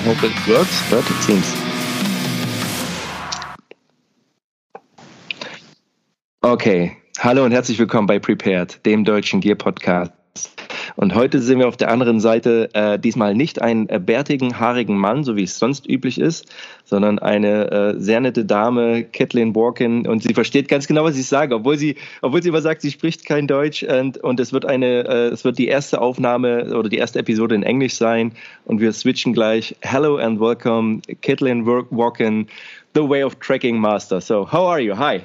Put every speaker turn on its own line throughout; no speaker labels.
I hope it works, but it seems. Okay, hallo und herzlich willkommen bei Prepared, dem deutschen Gear Podcast. Und heute sehen wir auf der anderen Seite äh, diesmal nicht einen äh, bärtigen, haarigen Mann, so wie es sonst üblich ist, sondern eine äh, sehr nette Dame, Kathleen Walken. Und sie versteht ganz genau, was ich sage, obwohl sie, obwohl sie immer sagt, sie spricht kein Deutsch. Und, und es wird eine, äh, es wird die erste Aufnahme oder die erste Episode in Englisch sein. Und wir switchen gleich. Hello and welcome, Kathleen Walken, the way of tracking master. So, how are you? Hi.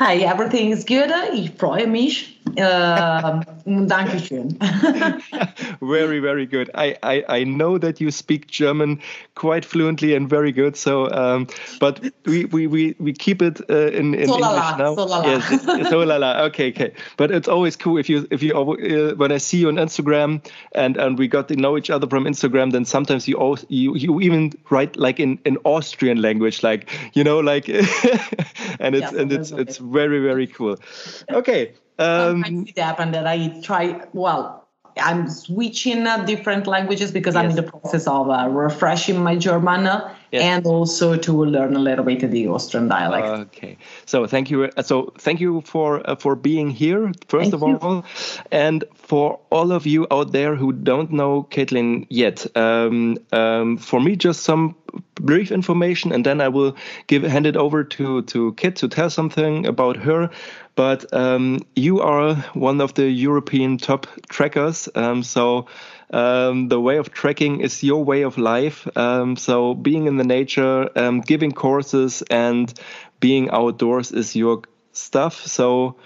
Hi, everything is good. Ich freue mich. Uh, Dankeschön.
very, very good. I, I, I know that you speak German quite fluently and very good. So, um, but we, we, we, we keep it uh, in, in
so
English
la,
now.
So la la.
Yes, so la la. Okay, okay. But it's always cool if you if you uh, when I see you on Instagram and and we got to know each other from Instagram. Then sometimes you also, you you even write like in in Austrian language, like you know, like and it's and it's it's very very cool. Okay. Um,
Sometimes it happened that I try, well, I'm switching uh, different languages because I'm in the process of uh, refreshing my German uh,
Yes.
and also to learn a little bit of the Austrian dialect.
Okay, so thank you. uh, So thank you for uh, for being here first
Thank
of
you.
all, and for all of you out there who don't know Caitlin yet. Um, um, for me, just some brief information, and then I will give hand it over to to Kyt to tell something about her. But um, you are one of the European top trackers, um, so. Um, the way of tracking is your way of life. Um, so being in the nature, um, giving courses, and being outdoors is your stuff. So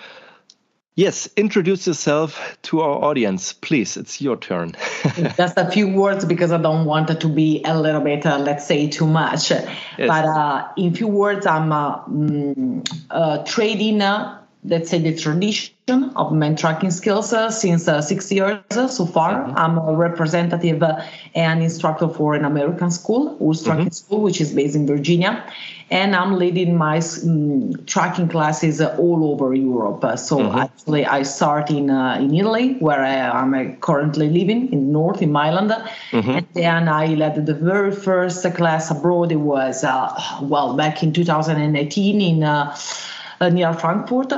yes, introduce yourself to our audience, please. It's your turn.
Just a few words because I don't want it to be a little bit, uh, let's say, too much. But uh, in few words, I'm uh, mm, uh, trading, uh, let's say, the tradition of men tracking skills uh, since uh, six years uh, so far. I'm a representative uh, and instructor for an American school, Wolves Tracking School, which is based in Virginia. And I'm leading my mm, tracking classes uh, all over Europe. Uh, so actually, I start in in Italy, where I am currently living in north in Milan, and then I led the very first class abroad. It was well back in 2018 in near Frankfurt,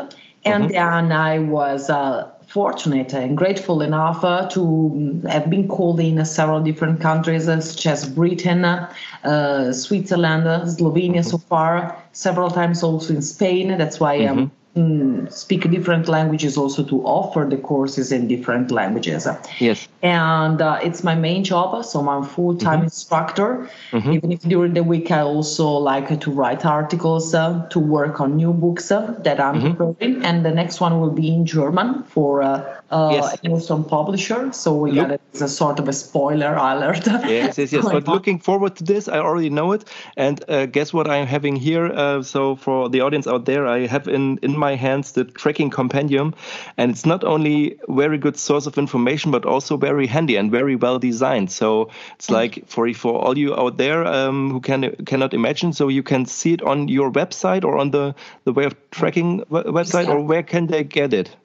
and then I was. Uh, Fortunate and grateful enough uh, to mm, have been called in several different countries, uh, such as Britain, uh, Switzerland, uh, Slovenia so far, several times also in Spain. That's why I um, mm, speak different languages also to offer the courses in different languages.
yes.
And uh, it's my main job, so I'm a full-time instructor. Even if during the week I also like to write articles, uh, to work on new books uh, that I'm preparing, and the next one will be in German for uh,
Yes.
an awesome publisher. So we
Look-
got it as a sort of a spoiler alert.
Yes, yes, yes. But looking forward to this, I already know it. And uh, guess what I'm having here? Uh, so for the audience out there, I have in in my hands the tracking compendium, and it's not only very good source of information, but also very handy and very well designed. So it's like for for all you out there um, who can cannot imagine, so you can see it on your website or on the the way of tracking we- website, or where can they get it?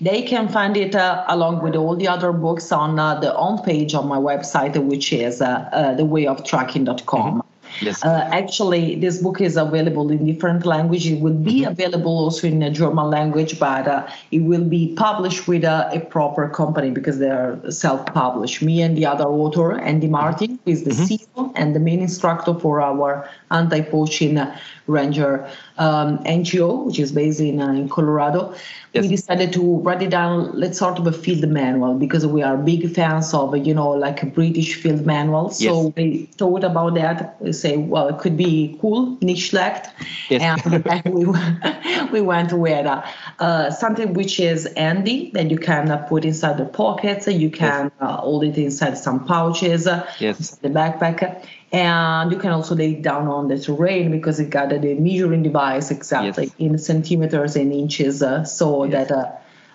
They can find it uh, along with all the other books on uh, the homepage of my website, which is uh, uh, thewayoftracking.com.
Yes.
Uh, actually, this book is available in different languages. It will be available also in the German language, but uh, it will be published with a, a proper company because they are self-published. Me and the other author, Andy Martin, who is the CEO and the main instructor for our anti-poaching uh, ranger um, NGO, which is based in, uh, in Colorado.
Yes.
We decided to write it down, let's sort of a field manual because we are big fans of, you know, like a British field manual. So
Yes.
we thought about that. We say, well, it could be cool, niche select.
Yes.
And we, we went with uh, uh, something which is handy that you can uh, put inside the pockets. You can uh, hold it inside some pouches,
Yes.
the backpack. And you can also lay it down on the terrain because it got the measuring device exactly
Yes.
in centimeters and inches, uh, so
Yes.
that uh,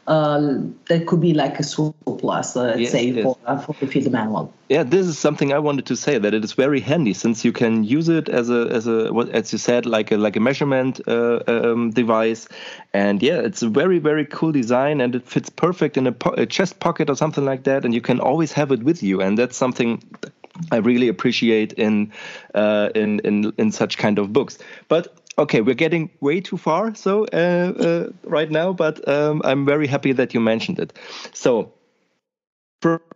uh, that could be like a surplus, uh, let's
Yes,
say, for, uh, for the field manual.
Yeah, this is something I wanted to say that it is very handy since you can use it as a as a what as you said like a like a measurement uh, um, device, and yeah, it's a very very cool design and it fits perfect in a, po- a chest pocket or something like that, and you can always have it with you, and that's something I really appreciate in uh, in in in such kind of books. But okay, we're getting way too far so uh, uh, right now. But um, I'm very happy that you mentioned it. So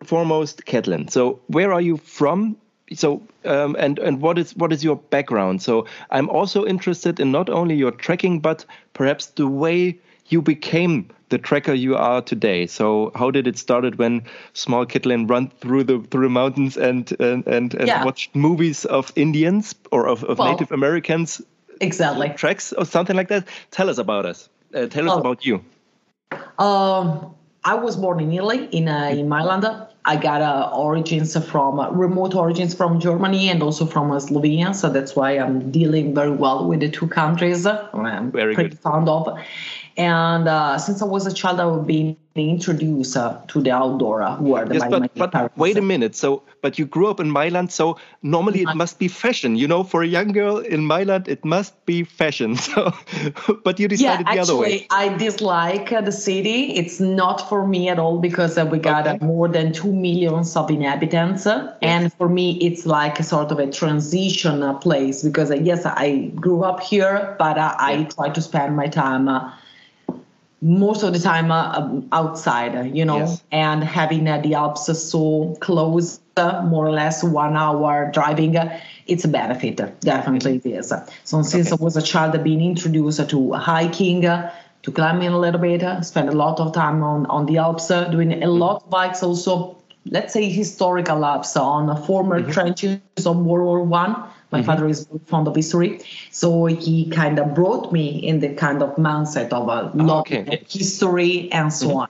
foremost, Kathleen. So where are you from? So um, and and what is what is your background? So I'm also interested in not only your tracking, but perhaps the way you became the tracker you are today. So how did it started when small Kathleen run through the through the mountains and and and, and yeah. watched movies of Indians or of, of well, Native Americans?
Exactly.
Treks or something like that. Tell us about us. Uh, tell us oh. about you.
Um, I was born in Italy, in uh, in Milan. I got uh, origins from uh, remote origins from Germany and also from uh, Slovenia, so that's why I'm dealing very well with the two countries. I'm very pretty good. fond of. And uh, since I was a child, I was being introduced uh, to the outdoor uh, world.
Yes, but, but wait a minute. So, but you grew up in Milan, so normally it must be fashion. You know, for a young girl in Milan, it must be fashion. So, but you decided
yeah,
the
other
way.
I dislike uh, the city. It's not for me at all because uh, we got okay. more than two millions of inhabitants, yes. and for me, it's like a sort of a transition place because yes, I grew up here, but I yeah. try to spend my time most of the time uh, um, outside, uh, you know, yes. and having uh, the Alps so close, uh, more or less one hour driving, uh, it's a benefit. Definitely it is. So since okay. I was a child, I've been introduced to hiking, uh, to climbing a little bit, spend a lot of time on, on the Alps, doing a mm-hmm. lot of bikes also, let's say historical Alps on former mm-hmm. trenches of World War One my mm-hmm. father is fond of history, so he kind of brought me in the kind of mindset of a lot okay. of history and so mm-hmm. on.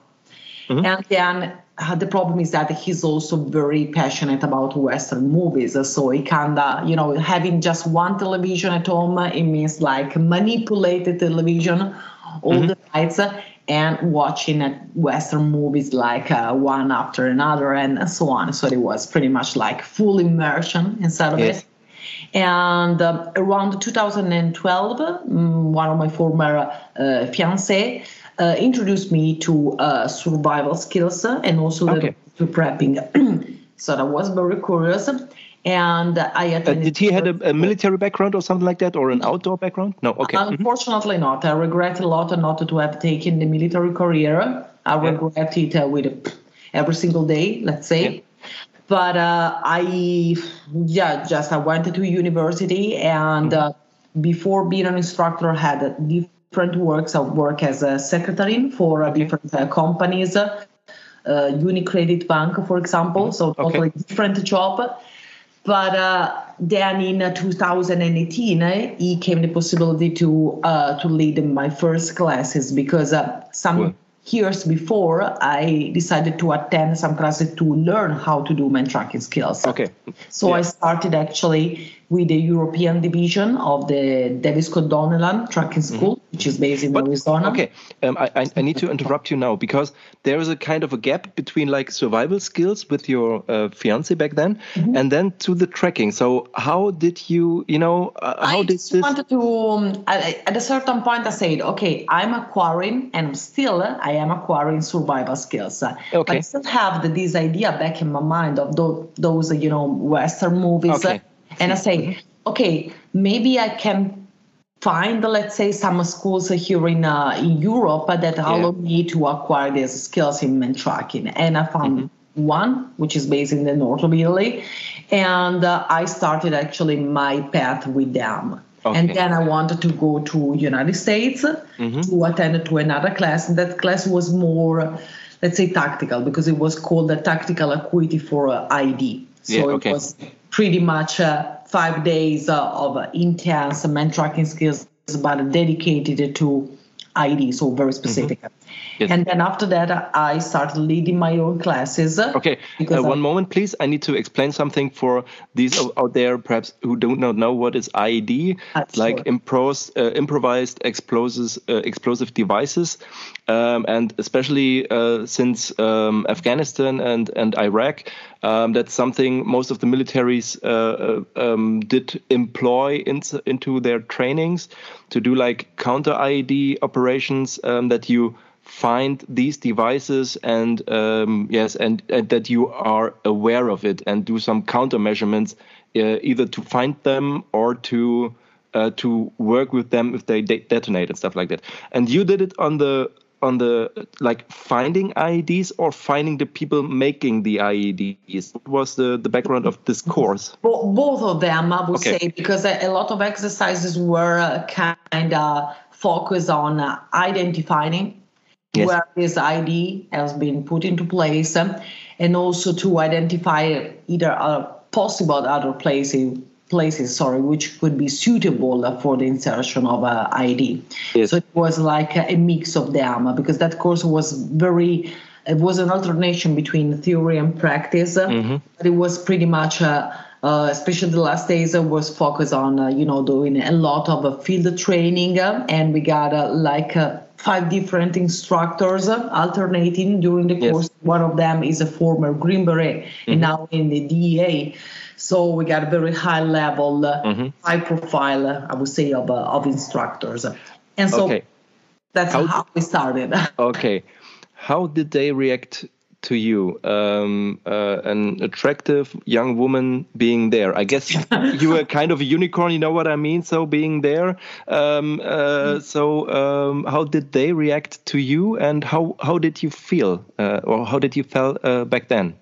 Mm-hmm. And then uh, the problem is that he's also very passionate about Western movies. So he kind of, you know, having just one television at home, it means like manipulated television all mm-hmm. the nights and watching Western movies like uh, one after another and so on. So it was pretty much like full immersion inside of yes. it. And uh, around 2012, um, one of my former uh, fiance uh, introduced me to uh, survival skills and also okay. to prepping. so I was very curious. And I
attended. Uh, did he had a, a, military background or something like that, or an outdoor background? No, okay.
Mm-hmm. Unfortunately, mm-hmm. not. I regret a lot not to have taken the military career. I yeah. regret it uh, with every single day. Let's say. Yeah but uh, I yeah just I went to university and mm-hmm. uh, before being an instructor I had different works. I work as a secretary for uh, different uh, companies, uh, Unicredit Bank, for example. Mm-hmm. So totally okay. different job. But uh, then in 2018, it came the possibility to to lead my first classes because some. Cool years before, I decided to attend some classes to learn how to do man tracking skills.
Okay.
So yeah. I started actually with the European division of the David Scott Donelan Tracking School, mm-hmm. which is based in but, Arizona.
Okay, um, I, I need to interrupt you now because there is a kind of a gap between like survival skills with your uh, fiance back then, mm-hmm. and then to the tracking. So how did you, you know, uh, how I
did
this?
I wanted to. Um, at a certain point, I said, okay, I'm acquiring, and still I am acquiring survival skills. Okay. But I still have the, this idea back in my mind of those, those you know, Western movies. Okay and I say, okay, maybe I can find, let's say, some schools here in uh, in Europe that allow me to acquire these skills in man tracking. And I found mm-hmm. one, which is based in the north of Italy, and uh, I started actually my path with them. Okay. And then I wanted to go to United States mm-hmm. to attend to another class. And that class was more, let's say, tactical because it was called the Tactical Acuity for uh, IED. So yeah, okay. it was pretty much uh, five days uh, of intense man tracking skills, but dedicated to IED, so very specific. Mm-hmm. Yes. And then after that, I started leading my own classes.
Okay, uh, one I, moment, please. I need to explain something for these out there, perhaps who do not know what is IED, like impros, uh, improvised explosives, uh, explosive devices, um, and especially uh, since um, Afghanistan and and Iraq, um, that's something most of the militaries uh, uh, um, did employ in, into their trainings to do like counter IED operations um, that you find these devices and um, yes, and, and, that you are aware of it and do some counter measurements, uh, either to find them or to uh, to work with them if they de detonate and stuff like that. And you did it on the on the like finding IEDs or finding the people making the IEDs? What was the, the background of this course?
Both of them, I would okay. say, because a lot of exercises were uh, kind of focused on uh, identifying yes. where this IED has been put into place and also to identify either a possible other places places, sorry, which could be suitable for the insertion of a IED. Yes. So it was like a, mix of them because that course was very. It was an alternation between theory and practice, mm-hmm. but it was pretty much. Uh, uh, especially the last days, uh, was focused on uh, you know doing a lot of uh, field training, uh, and we got uh, like five different instructors alternating during the course. Yes. One of them is a former Green Beret mm-hmm. and now in the DEA. So we got a very high level, uh, mm-hmm. high profile, I would say, of, uh, of instructors. And so okay. that's how, how we started.
okay. How did they react to you, um, uh, an attractive young woman being there. I guess you were kind of a unicorn, you know what I mean? So being there. Um, uh, so um, how did they react to you, and how how did you feel, uh, or how did you feel back then?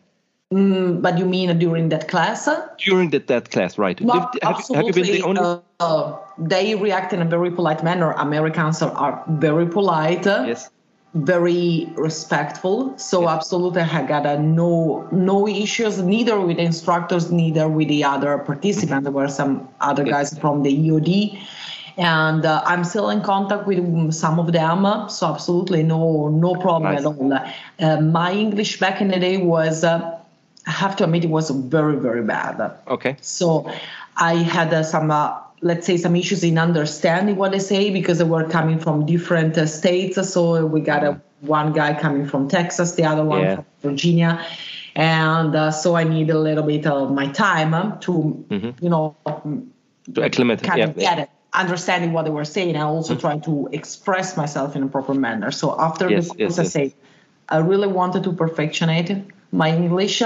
Mm, but you mean during that class?
During that, that class, right.
No, have, absolutely. Have you been the only... Uh, uh, they react in a very polite manner. Americans are, are very polite.
Yes.
Very respectful. So yes. absolutely, I got a no no issues neither with the instructors, neither with the other participants. There were some other yes. guys from the EOD and uh, I'm still in contact with some of them. So absolutely no no problem nice. at all. Uh, my English back in the day was uh, I have to admit it was very very bad.
Okay.
So I had uh, some. Let's say some issues in understanding what they say because they were coming from different uh, states. So we got a, one guy coming from Texas, the other one yeah. from Virginia, and uh, so I need a little bit of my time to, mm-hmm. you know,
to acclimate,
kind yeah. of get it understanding what they were saying and also mm-hmm. trying to express myself in a proper manner. So after yes, the course, yes, I yes. say I really wanted to perfectionate my English.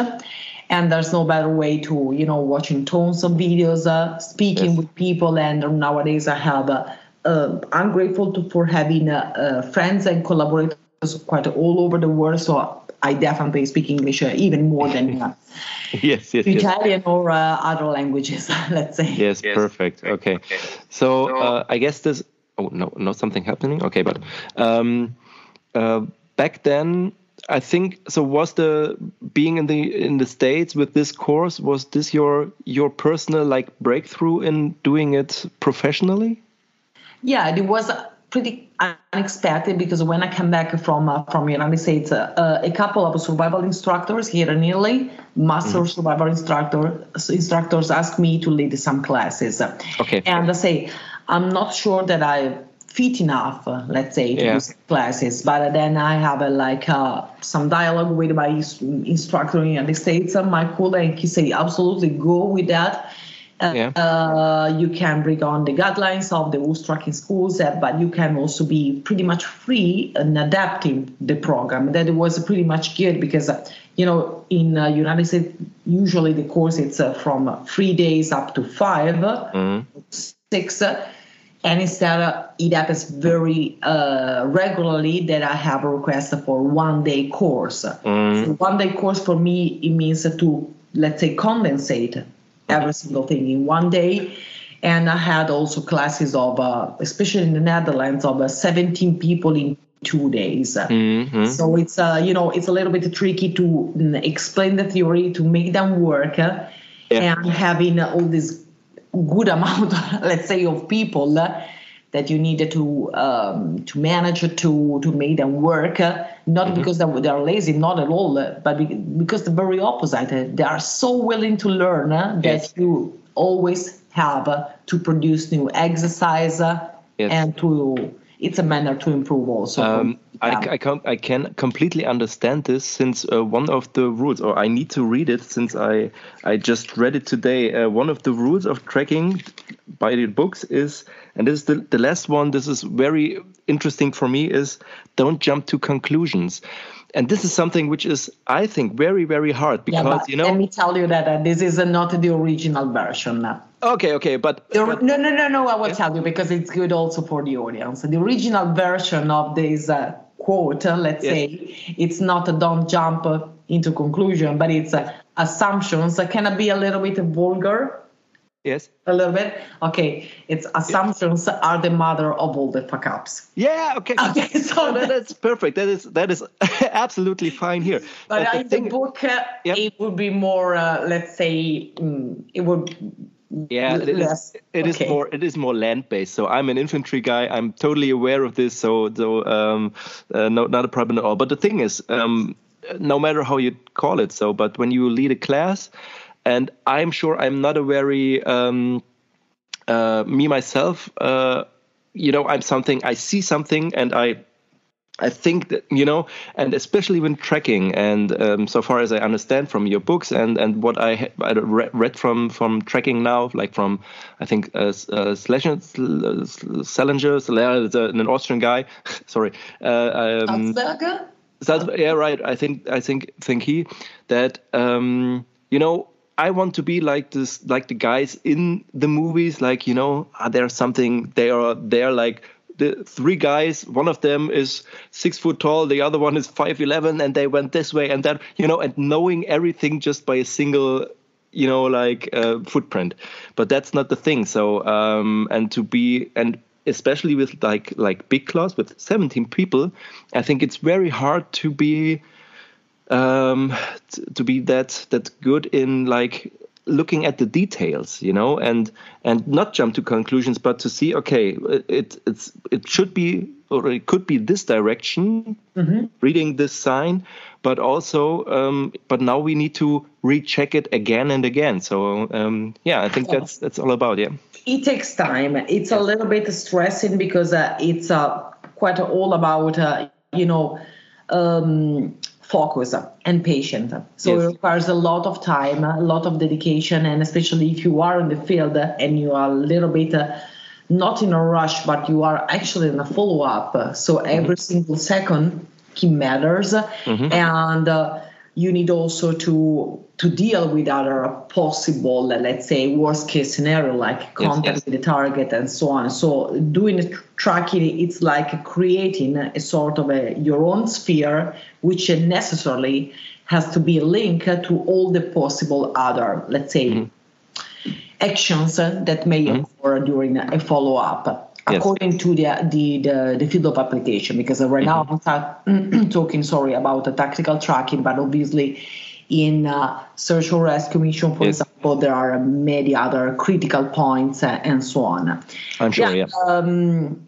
And there's no better way to, you know, watching tons of videos, uh, speaking yes. with people. And nowadays I have, uh, uh, I'm grateful to, for having uh, uh, friends and collaborators quite all over the world. So I definitely speak English uh, even more than
yes, yes,
Italian yes. or other languages, let's say.
Yes, yes. perfect. Okay. So I guess this, oh, no, not something happening. Okay, but um, back then, I think so. Was the being in the in the states with this course was this your your personal like breakthrough in doing it professionally?
Yeah, it was pretty unexpected because when I came back from uh, from United States, uh, uh, a couple of survival instructors here in Italy, master mm. survival instructor instructors, asked me to lead some classes.
Okay,
and I say I'm not sure that I fit enough, uh, let's say, to yeah. classes. But then I have a, like uh, some dialogue with my instructor in the States, uh, my colleague, he say, absolutely go with that. Uh, yeah. Uh, you can bring on the guidelines of the Oost schools, uh, but you can also be pretty much free in adapting the program. That was pretty much good because, you know, in uh, United States, usually the course it's from three days up to 5 mm-hmm. six and instead uh, it happens very uh, regularly that I have a request for one day course. Mm. So one day course for me it means to let's say condensate every single thing in one day. And I had also classes of, uh, especially in the Netherlands, of uh, 17 people in two days. Mm-hmm. So it's uh, you know it's a little bit tricky to mm, explain the theory to make them work, yeah. and having all these good amount, let's say, of people uh, that you needed to um, to manage to to make them work. Uh, not mm-hmm. because they are lazy, not at all, uh, but because the very opposite. They are so willing to learn that yes. you always have to produce new exercise yes. and to it's a manner to improve also. Um,
I, I, can I can completely understand this since uh, one of the rules, or I need to read it since I I just read it today. Uh, one of the rules of tracking by the books is, and this is the, the last one. This is very interesting for me. Is don't jump to conclusions and this is something which is i think very very hard because yeah, you know
let me tell you that uh, this is uh, not the original version now
okay okay but,
but, no no no no i will yeah. tell you because it's good also for the audience the original version of this uh, quote uh, let's yes. say it's not a don't jump into conclusion but it's uh, assumptions can it be a little bit vulgar
Yes.
A little bit. Okay. It's assumptions are the mother of all the fuck ups.
Yeah. Okay. Okay. So no, that's perfect. That is that is absolutely fine here.
But, but in the, the book, uh, yep. it would be more. Uh, let's say mm, it would.
Yeah, it is. It okay. is more. It is more land based. So I'm an infantry guy. I'm totally aware of this. So so um, uh, no, not a problem at all. But the thing is, um, no matter how you call it, so but when you lead a class and I'm sure I'm not a very um, uh, me myself. Uh, you know, I'm something. I see something, and I I think that you know, and especially when tracking, and um, so far as I understand from your books and and what I, I read from from tracking now, like from I think uh, uh, Salinger, an Austrian guy, sorry, uh, um, yeah, right. I think I think think he that um, you know I want to be like this, like the guys in the movies. Like you know, are there something they are they're like the three guys. One of them is six foot tall, the other one is five eleven, and they went this way and that. You know, and knowing everything just by a single you know like uh, footprint but that's not the thing so um and to be and especially with like like big class with 17 people i think it's very hard to be um, to be that that good in like looking at the details you know and and not jump to conclusions but to see okay it it's it should be or it could be this direction mm-hmm. reading this sign but also um, but now we need to recheck it again and again. So um, yeah i think that's that's all about yeah.
It takes time. It's a little bit stressing because uh, it's uh, quite all about uh, you know um, focus and patient. So yes. it requires a lot of time, a lot of dedication, and especially if you are in the field and you are a little bit uh, not in a rush, but you are actually in a follow up. So every mm-hmm. single second key matters, mm-hmm. and uh, you need also to to deal with other possible, let's say, worst case scenario like contact yes, yes. with the target and so on. So doing tracking, it's like creating a sort of a your own sphere, which necessarily has to be linked to all the possible other, let's say, mm-hmm. actions that may mm-hmm. occur during a follow up. Yes. according to the, the, the the field of application because right mm-hmm. now I'm talking sorry about the tactical tracking but obviously in uh, search and rescue mission for yes. example there are many other critical points uh, and so on
i'm sure yeah, yeah. Um,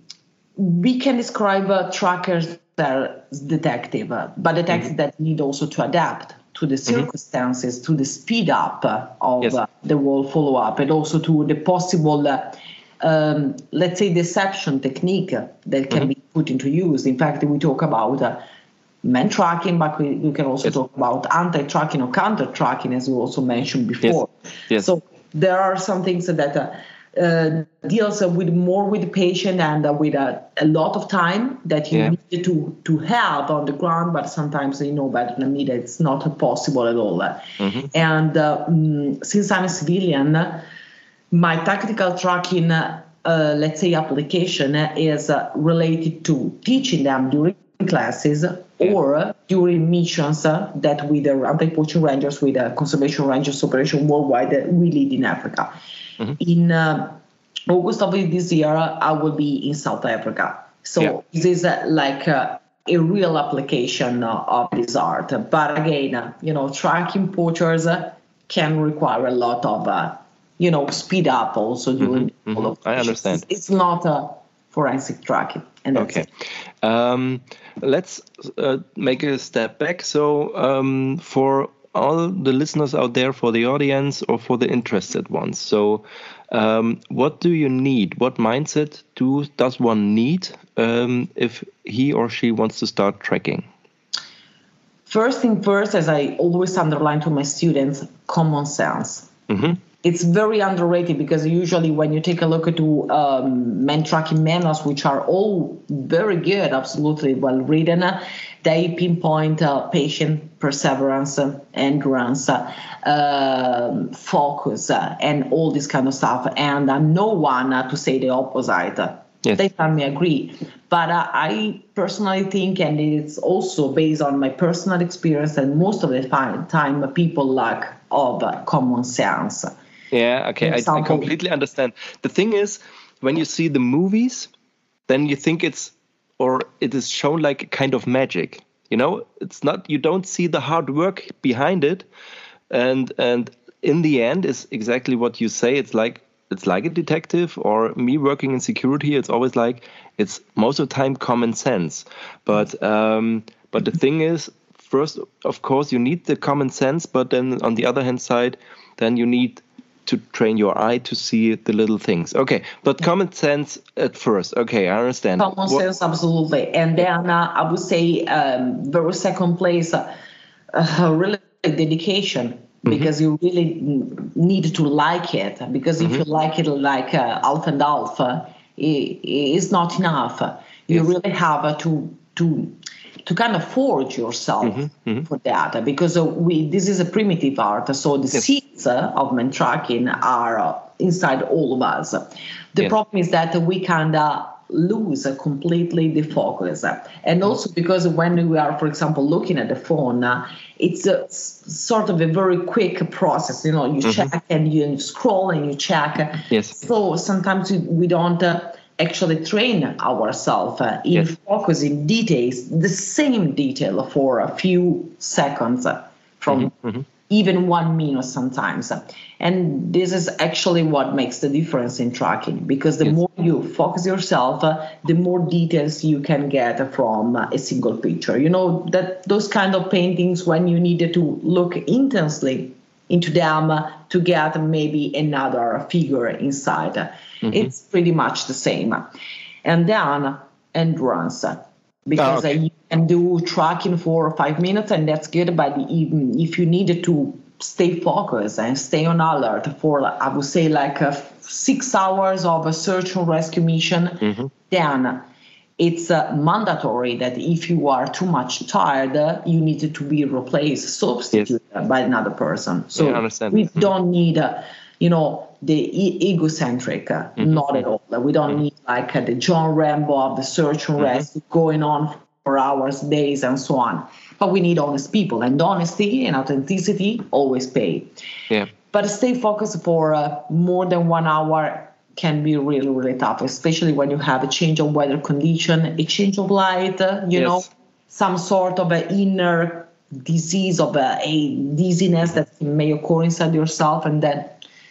we can describe uh, trackers as detective uh, but detectives mm-hmm. that need also to adapt to the mm-hmm. circumstances mm-hmm. to the speed up of yes. Uh, the whole follow-up and also to the possible uh, um, let's say deception technique that can mm-hmm. be put into use. In fact, we talk about uh, man tracking, but we, we can also yes. talk about anti-tracking or counter-tracking, as we also mentioned before. Yes. Yes. So there are some things that uh, uh, deals with more with the patient and uh, with a, a, lot of time that you yeah. need to to have on the ground, but sometimes you know better than me that it's not possible at all. Mm-hmm. And uh, mm, since I'm a civilian my tactical tracking, uh, let's say, application is uh, related to teaching them during classes or during missions that with the anti-poaching rangers, with the conservation rangers operation worldwide that we lead in Africa. Mm-hmm. In uh, August of this year, I will be in South Africa. So yeah. this is uh, like uh, a real application of this art. But again, you know, tracking poachers can require a lot of you know, speed up also mm-hmm, during mm-hmm, mm-hmm.
I understand.
It's, it's, not a forensic tracking. And
okay. Um, let's uh, make a step back. So, um, for all the listeners out there, for the audience, or for the interested ones, so um, what do you need? What mindset do does one need um, if he or she wants to start tracking?
First thing first, as I always underline to my students, common sense. Mm-hmm. It's very underrated because usually when you take a look at um, men tracking manuals, which are all very good, absolutely well written, they pinpoint uh, patient perseverance, endurance, uh, focus, uh, and all this kind of stuff. And uh, no one uh, to say the opposite. Yes. They firmly agree. But uh, I personally think, and it's also based on my personal experience, that most of the time people lack of common sense.
Yeah, okay, I, I completely understand. The thing is, when you see the movies, then you think it's, or it is shown like kind of magic. You know, it's not. You don't see the hard work behind it, and and in the end, is exactly what you say. It's like it's like a detective or me working in security it's always like it's most of the time common sense but um, but the thing is first of course you need the common sense but then on the other hand side then you need to train your eye to see the little things okay but common sense at first okay i understand
common what, sense absolutely and then uh, i would say um, very second place uh, uh, really dedication Mm-hmm. because you really need to like it. Because if mm-hmm. you like it like uh, half and alpha, uh, it, it's not enough. You yes. really have to to to kind of forge yourself mm-hmm. mm-hmm. for that because we this is a primitive art so the yes. seeds uh, of man tracking are uh, inside all of us the yes. problem is that we kind of lose completely the focus. And also because when we are, for example, looking at the phone, uh, it's a sort of a very quick process. You know, you mm-hmm. check and you scroll and you check.
Yes.
So sometimes we don't. Uh, actually train ourselves uh, in yes. focusing details, the same detail for a few seconds from mm-hmm. Mm-hmm even one minute sometimes. And this is actually what makes the difference in tracking because the yes. more you focus yourself, uh, the more details you can get from uh, a single picture. You know, that those kind of paintings when you needed to look intensely into them uh, to get maybe another figure inside. Mm-hmm. It's pretty much the same. And then endurance because oh, okay. you can do tracking for five minutes and that's good but even if you needed to stay focused and stay on alert for i would say like a six hours of a search and rescue mission mm-hmm. then it's uh, mandatory that if you are too much tired uh, you need to be replaced substituted. By another person so
yeah,
we don't need uh, you know the e- egocentric, uh, mm-hmm. not at all. We don't mm-hmm. need like uh, the John Rambo of the search and mm-hmm. rescue mm-hmm. going on for hours, days, and so on. But we need honest people, and honesty and authenticity always pay.
Yeah.
But stay focused for uh, more than one hour can be really, really tough, especially when you have a change of weather condition, a change of light, uh, you yes. know, some sort of an inner disease of a, a dizziness that may occur inside yourself, and then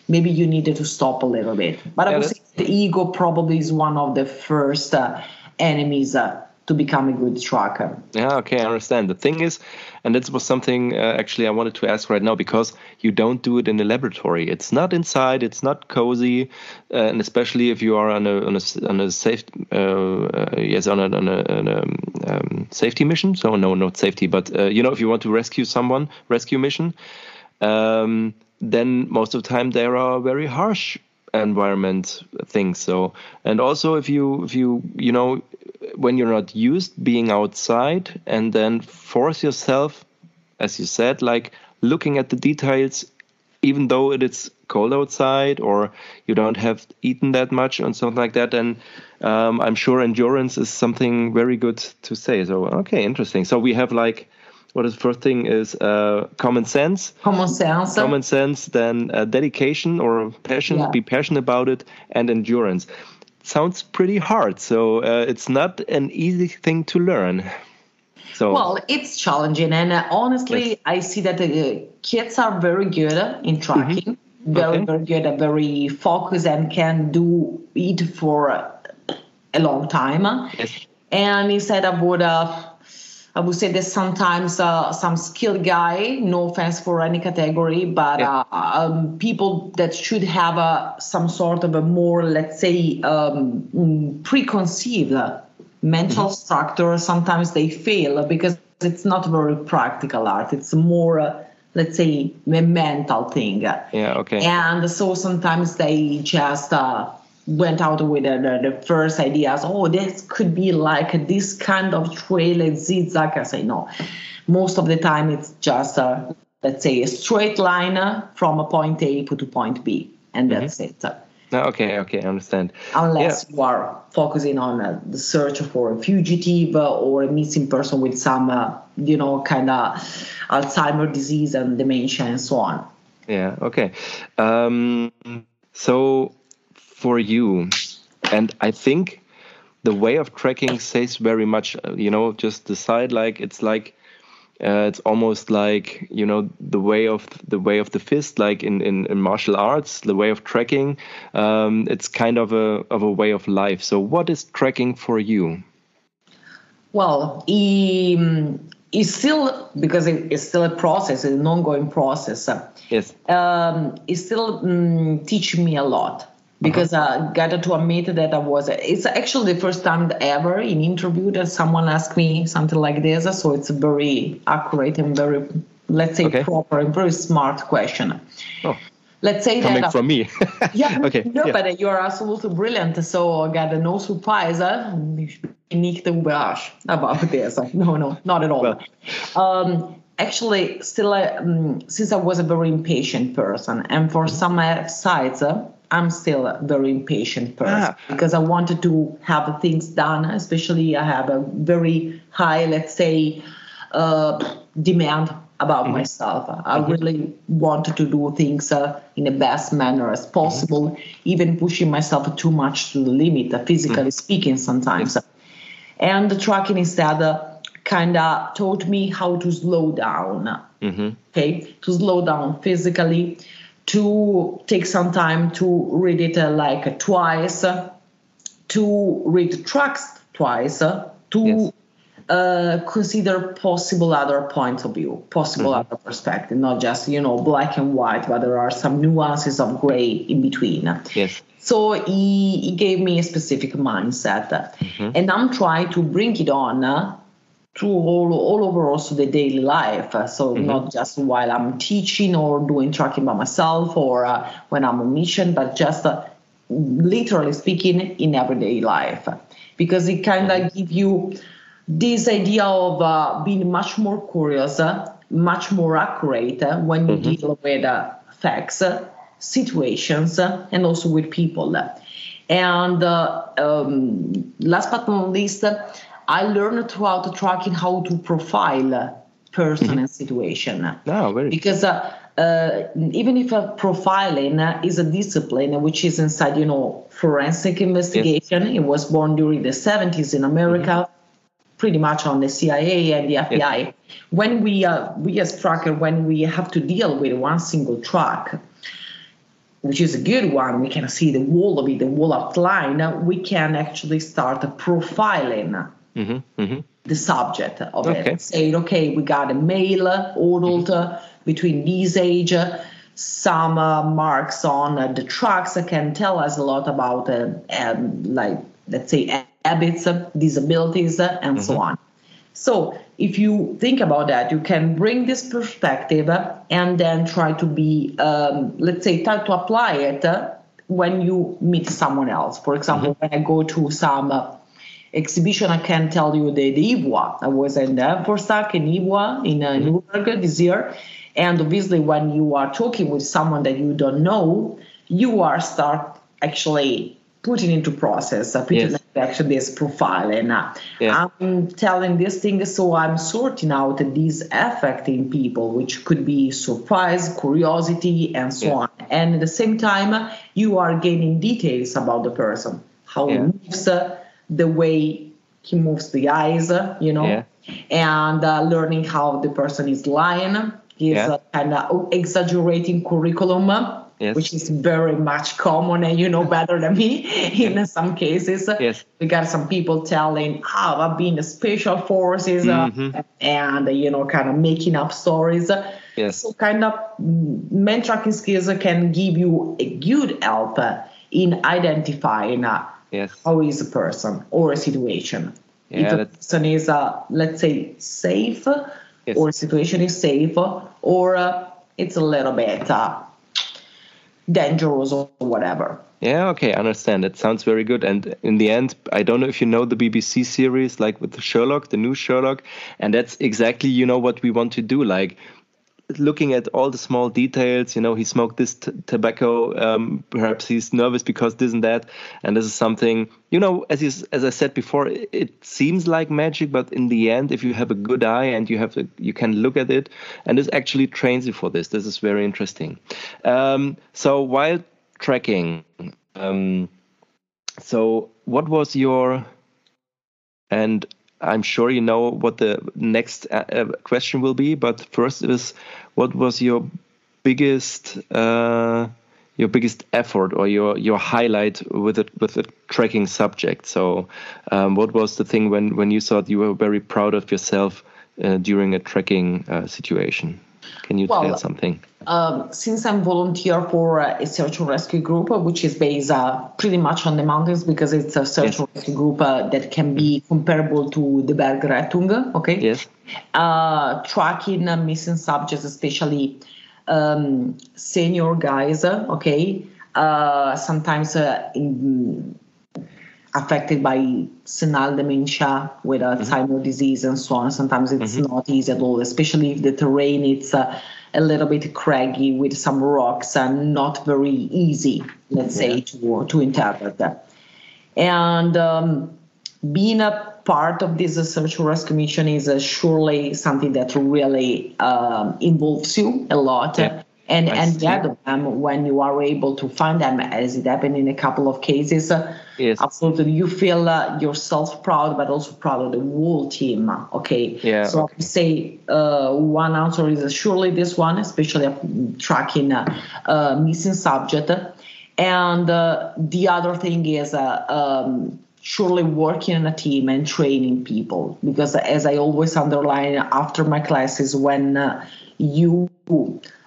maybe you needed to stop a little bit. But yeah, I would say the ego probably is one of the first uh, enemies uh, to become a good tracker.
Yeah, okay, I understand. The thing is, and this was something uh, actually I wanted to ask right now because you don't do it in the laboratory. It's not inside. It's not cozy, uh, and especially if you are on a on a, on a safe uh, uh, yes on a, on a, on a um, safety mission. So no, not safety, but you know if you want to rescue someone, rescue mission. Um, then most of the time there are very harsh environment things so and also if you if you you know when you're not used being outside and then force yourself as you said like looking at the details even though it is cold outside or you don't have eaten that much and something like that. And um, i'm sure endurance is something very good to say. So okay interesting. So we have like what is the first thing is uh, common sense.
Common sense.
Common sense then uh, dedication or passion yeah. be passionate about it and endurance sounds pretty hard so uh, it's not an easy thing to learn so
well it's challenging and uh, honestly yes. i see that the kids are very good in tracking mm-hmm. very okay. very good very focused and can do it for a long time yes. and instead i would have I would say that sometimes uh, some skilled guy, no offense for any category, but yeah. uh, um, people that should have a, some sort of a more, let's say, um, preconceived mental mm-hmm. structure sometimes they fail because it's not very practical art it's more uh, let's say a mental thing
yeah okay
and so sometimes they just uh, went out with the, the, first ideas oh this could be like this kind of trail and zigzag i say no most of the time it's just a, let's say a straight line from a point a to point b and mm-hmm. that's it
Okay, okay, I understand.
Unless yeah. you are focusing on uh, the search for a fugitive uh, or a missing person with some, uh, you know, kind of Alzheimer disease and dementia and so on.
Yeah, okay. Um, so for you, and I think the way of tracking says very much, uh, you know, just decide like it's like uh, it's almost like you know the way of the way of the fist, like in, in, in martial arts, the way of tracking. Um, it's kind of a of a way of life. So, what is tracking for you?
Well, um, it's still because it's still a process, an ongoing process.
Yes,
um, it's still um, teaching me a lot because. I got to admit that I was. It's actually the first time ever in interview that someone asked me something like this. So it's very accurate and very, let's say, okay. proper and very smart question.
Oh.
Let's say
coming
that,
from me.
yeah,
okay.
No,
yeah.
but you're absolutely brilliant. So I got no surprise. Uh, nicht about this. No, no, not at all. Well. Um, actually, still, um, since I was a very impatient person, and for mm-hmm. some sites. Uh, I'm still a very impatient person ah. because I wanted to have things done. Especially, I have a very high, let's say, uh, demand about mm-hmm. myself. I mm-hmm. really wanted to do things uh, in the best manner as possible, mm-hmm. even pushing myself too much to the limit, uh, physically mm-hmm. speaking, sometimes. And the tracking instead uh, kind of taught me how to slow down.
Mm-hmm.
Okay, to slow down physically to take some time to read it uh, like twice, to read tracks twice, to yes. uh, consider possible other points of view, possible mm-hmm. other perspective, not just you know black and white, but there are some nuances of gray in between.
Yes.
So he, he gave me a specific mindset, mm-hmm. and I'm trying to bring it on through all, all over also the daily life. So mm-hmm. not just while I'm teaching or doing tracking by myself or uh, when I'm on mission, but just uh, literally speaking in everyday life, because it kind of mm-hmm. give you this idea of uh, being much more curious, uh, much more accurate uh, when you mm-hmm. deal with uh, facts, situations, and also with people. And um, last but not least I learned throughout the tracking how to profile person mm-hmm. and situation.
Oh, very
because uh, uh, even if a profiling is a discipline which is inside, you know, forensic investigation, yes. it was born during the 70s in America. Mm-hmm. Pretty much on the CIA and the FBI. Yes. When we, uh, we as tracker, when we have to deal with one single track, which is a good one, we can see the wall of it, the wall outline. We can actually start profiling
Mm-hmm, mm-hmm.
the subject of okay. it. Saying, okay, we got a male, adult, mm-hmm. between these age, some uh, marks on uh, the tracks that can tell us a lot about, uh, um, like, let's say, habits, disabilities, and so mm-hmm. on. So, if you think about that, you can bring this perspective and then try to be, um, let's say, try to apply it when you meet someone else. For example, mm-hmm. when I go to some exhibition, I can tell you the, the IWA. I was in the Forstack in IWA in uh, mm-hmm. Nuremberg this year. And obviously, when you are talking with someone that you don't know, you are start actually putting into process, uh, putting yes. actually this profile. And uh, yeah. I'm telling this thing, so I'm sorting out these affecting people, which could be surprise, curiosity, and so yeah. on. And at the same time, you are gaining details about the person, how yeah. it moves, uh, the way he moves the eyes, you know, yeah. and uh, learning how the person is lying. He's yeah. uh, kind of exaggerating curriculum. Yes. Which is very much common, and you know better than me in some cases.
Yes.
We got some people telling, "Oh, I've been in special forces," uh, mm-hmm. and you know, kind of making up stories.
Yes.
So, kind of, men tracking skills can give you a good help in identifying uh,
yes.
how is a person or a situation. Yeah, if a person is, uh, let's say, safe, yes. or situation is safe, or uh, it's a little bit uh, dangerous or whatever.
Yeah, okay, I understand. It sounds very good. And in the end, I don't know if you know the BBC series, like with the Sherlock, the new Sherlock, and that's exactly you know what we want to do. Like looking at all the small details, you know, he smoked this t- tobacco. Um, perhaps he's nervous because this and that, and this is something, you know, as you, as I said before, it, it, seems like magic, but in the end, if you have a good eye and you have a, you can look at it, and this actually trains you for this. This is very interesting. Um, so while tracking, um, so what was your and I'm sure you know what the next uh, uh, question will be, but first is what was your biggest uh, your biggest effort or your your highlight with it with the tracking subject? So, um, what was the thing when when you thought you were very proud of yourself uh, during a tracking uh, situation? Can you well, tell something?
Um, since I'm volunteer for a search and rescue group, which is based uh, pretty much on the mountains because it's a search yes. and rescue group uh, that can be comparable to the Bergrettung, okay?
Yes.
Uh, tracking missing subjects, especially um, senior guys, okay? Uh, sometimes uh, in, affected by senile dementia with Alzheimer's mm-hmm. disease and so on. Sometimes it's mm-hmm. not easy at all, especially if the terrain is uh, a little bit craggy with some rocks and not very easy, let's yeah. say, to, to interpret that. And um, being a part of this search and rescue mission is uh, surely something that really um, involves you a lot. Yeah and I and gather them when you are able to find them, as it happened in a couple of cases.
Yes.
Absolutely, you feel uh, yourself proud, but also proud of the whole team. Okay.
Yeah.
So
okay.
Say uh, one answer is surely this one, especially tracking uh, uh, missing subject, and uh, the other thing is. Uh, um, surely working in a team and training people because as i always underline after my classes when you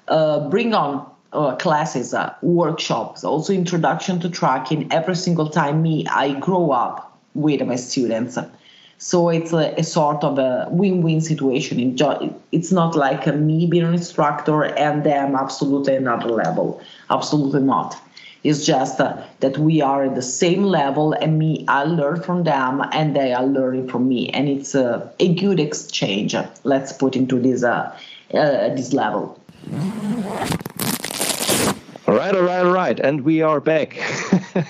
uh, bring on uh, classes, uh, workshops, also introduction to tracking every single time me I grow up with my students. So it's a, a sort of a win-win situation. It's not like me being an instructor and them absolutely another level. Absolutely not. It's just uh, that we are at the same level, and me, I learn from them, and they are learning from me, and it's a, a good exchange. Let's put into this uh, uh this level.
All right, all right, all right, and we are back,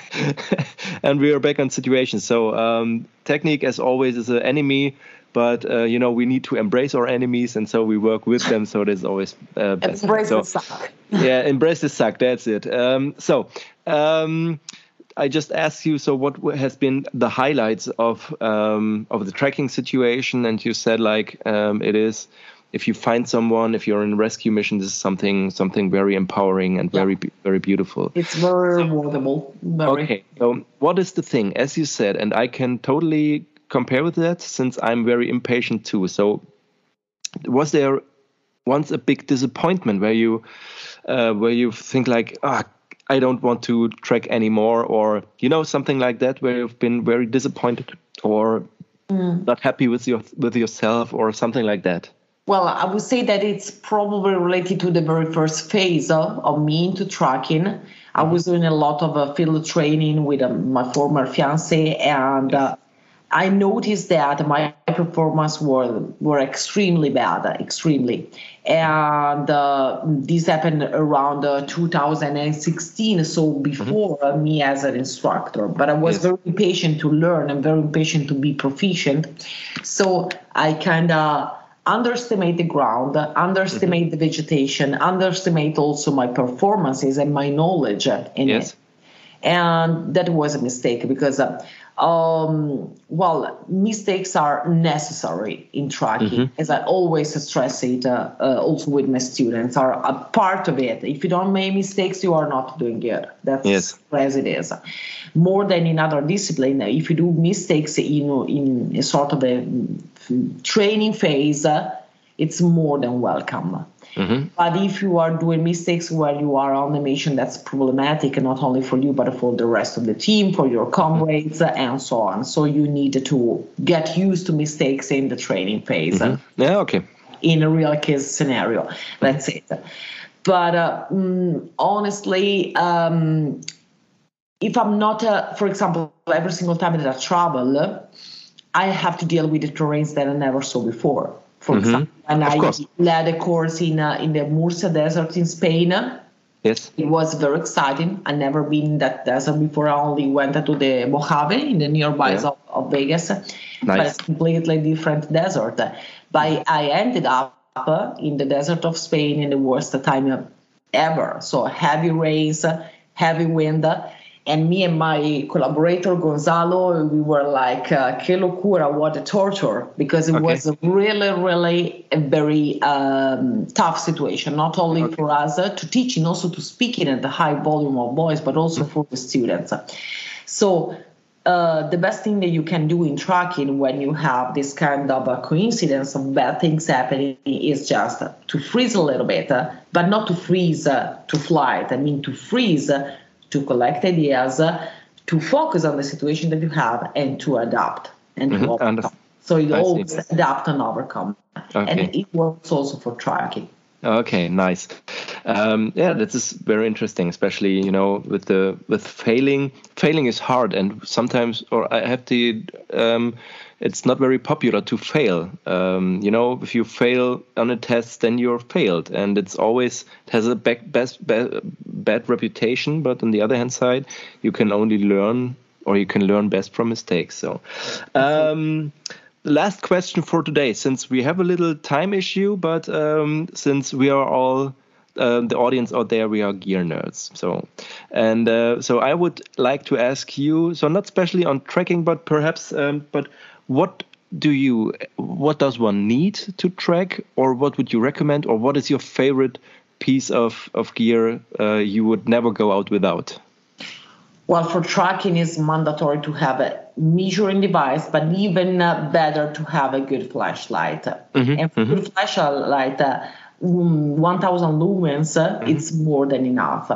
and we are back on situation. So um, technique, as always, is an enemy, but uh, you know we need to embrace our enemies, and so we work with them. So that's always uh, best.
Embrace
so,
the suck.
yeah, embrace the suck. That's it. Um, so. Um, I just asked you, so what has been the highlights of um, of the tracking situation? And you said like um, it is if you find someone, if you're in a rescue mission, this is something something very empowering and very yeah. very beautiful.
It's very rewardable. Very.
Okay, so what is the thing? As you said, and I can totally compare with that since I'm very impatient too. So, was there once a big disappointment where you uh, where you think like ah. I don't want to track anymore, or you know something like that, where you've been very disappointed or mm. not happy with your with yourself, or something like that.
Well, I would say that it's probably related to the very first phase of, of me into tracking. I was doing a lot of uh, field training with uh, my former fiance, and uh, I noticed that my performance were were extremely bad, extremely, and uh, this happened around uh, 2016, so before mm-hmm. me as an instructor. But I was yes. very impatient to learn and very impatient to be proficient, so I kind of underestimate the ground, underestimate mm-hmm. the vegetation, underestimate also my performances and my knowledge in yes. it. And that was a mistake because, uh, um, well, mistakes are necessary in tracking, mm-hmm. as I always stress it uh, uh, also with my students, are a part of it. If you don't make mistakes, you are not doing good. That's yes. as it is. More than in other discipline, if you do mistakes in, in a sort of a training phase, uh, it's more than welcome. Mm-hmm. But if you are doing mistakes where you are on the mission, that's problematic, and not only for you, but for the rest of the team, for your comrades, mm-hmm. and so on. So you need to get used to mistakes in the training phase.
Mm-hmm. Yeah, okay.
In a real case scenario, that's it. But uh, mm, honestly, um, if I'm not, uh, for example, every single time that I travel, I have to deal with the terrains that I never saw before. For mm-hmm. example, and of I course. led a course in uh, in the Murcia Desert in Spain.
Yes,
it was very exciting. I never been in that desert before. I only went to the Mojave in the nearby yeah. of, of, Vegas, nice. but it's completely different desert. But I ended up in the desert of Spain in the worst time ever. So heavy rains, heavy wind and me and my collaborator Gonzalo, we were like, uh, "Que locura! What a torture!" Because it okay. was really, really a very um, tough situation, not only okay. for us uh, to teach and also to speak in at the high volume of voice, but also mm-hmm. for the students. So. Uh, the best thing that you can do in tracking when you have this kind of a coincidence of bad things happening is just to freeze a little bit, uh, but not to freeze uh, to flight. I mean, to freeze to collect ideas, to focus on the situation that you have, and to adapt and mm-hmm. to overcome. So you I always see. adapt and overcome. Okay. And it works also for tracking.
Okay, nice. Um, yeah, this is very interesting, especially you know with the with failing. Failing is hard, and sometimes, or I have to um, it's not very popular to fail. Um, you know, if you fail on a test, then you're failed, and it's always it has a best, bad, bad reputation. But on the other hand side, you can only learn, or you can learn best from mistakes. So. Um, last question for today, since we have a little time issue, but um, since we are all uh, the audience out there, we are gear nerds. So, and uh, so I would like to ask you, so not especially on tracking, but perhaps, um, but what do you what does one need to track or what would you recommend or what is your favorite piece of, of gear uh, you would never go out without
well for tracking it's mandatory to have a measuring device but even uh, better to have a good flashlight mm -hmm, and for mm -hmm. good flashlight uh, 1000 lumens mm -hmm. it's more than enough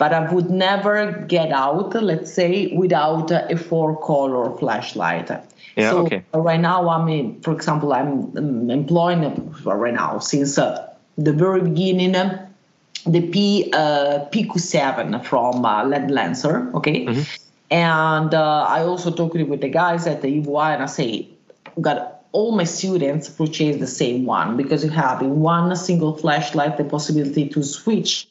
but i would never get out let's say without a four color flashlight
yeah, so okay.
right now, I mean, for example, I'm employing right now since uh, the very beginning uh, the P uh, PQ7 from uh, LED Lenser, okay. Mm-hmm. And uh, I also talked with the guys at the EVY, and I say, got all my students purchase the same one because you have in one single flashlight the possibility to switch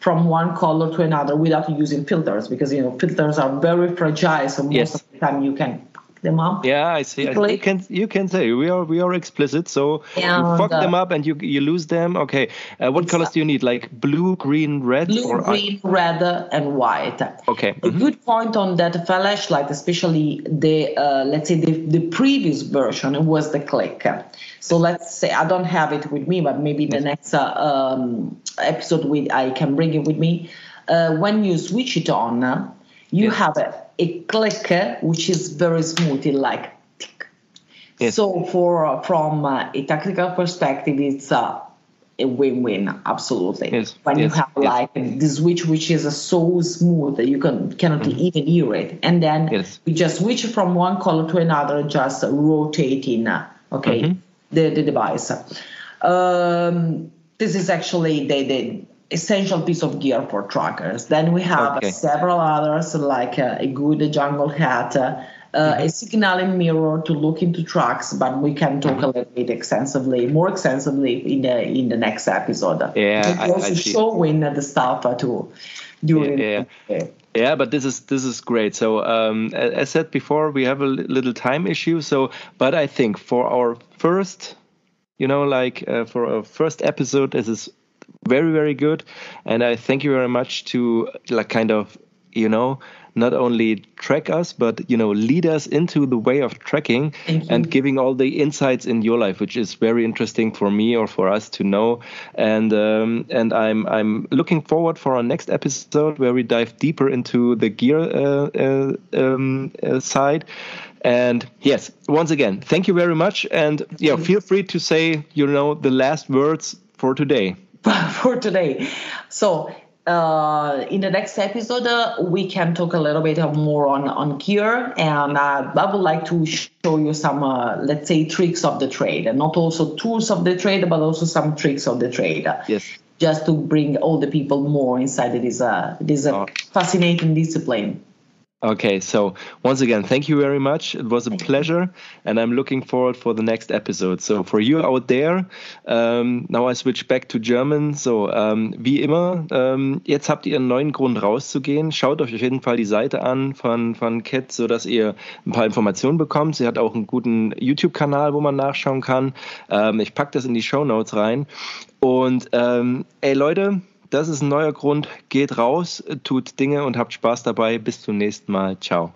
from one color to another without using filters because you know filters are very fragile so most yes. of the time you can them up.
Yeah, I see. You can you can say we are we are explicit. So and, you fuck uh, them up and you you lose them. Okay. Uh, what colors do you need? Like blue, green, red,
blue, or green, I... red, and white.
Okay.
A mm-hmm. good point on that flashlight, especially the uh, let's say the, the previous version was the click. So let's say I don't have it with me, but maybe the next uh, um, episode with I can bring it with me. Uh, when you switch it on, you have a a click which is very smooth, it like tick. Yes. So for from a technical perspective, it's uh, a win-win, absolutely.
Yes.
When
yes.
you have like the switch which is so smooth that you can cannot mm-hmm. even hear it, and then you just switch from one color to another, just rotating, okay, mm-hmm. the the device. Um, this is actually the the essential piece of gear for trackers. Then we have okay. several others like uh, a good jungle hat, uh, mm-hmm. a signaling mirror to look into tracks, but we can talk mm-hmm. a little bit extensively, more extensively in the in the next episode.
Yeah,
I, also I showing the stuff uh, to during.
Yeah, yeah. yeah. but this is this is great. So um, as said before, we have a little time issue. So, but I think for our first, you know, like uh, for our first episode, this is very very good. And i thank you very much to like kind of you know not only track us but you know lead us into the way of tracking and giving all the insights in your life which is very interesting for me or for us to know. And um, and i'm i'm looking forward for our next episode where we dive deeper into the gear uh, uh, um, uh, side. And yes once again thank you very much. And yeah feel free to say you know the last words for today.
for today. So uh, in the next episode, uh, we can talk a little bit more on on Kier, and uh, I would like to show you some, uh, let's say, tricks of the trade, and not also tools of the trade, but also some tricks of the trade.
Yes.
Just to bring all the people more inside this uh, this uh, oh. fascinating discipline.
Okay, so once again, thank you very much. It was a pleasure, and I'm looking forward for the next episode. So for you out there, um, now I switch back to German. So um, wie immer, um, jetzt habt ihr einen neuen Grund rauszugehen. Schaut euch auf jeden Fall die Seite an von von Cat, so dass ihr ein paar Informationen bekommt. Sie hat auch einen guten YouTube-Kanal, wo man nachschauen kann. Ähm, ich pack das in die Show Notes rein. Und ähm, ey Leute das ist ein neuer Grund. Geht raus, tut Dinge und habt Spaß dabei. Bis zum nächsten Mal. Ciao.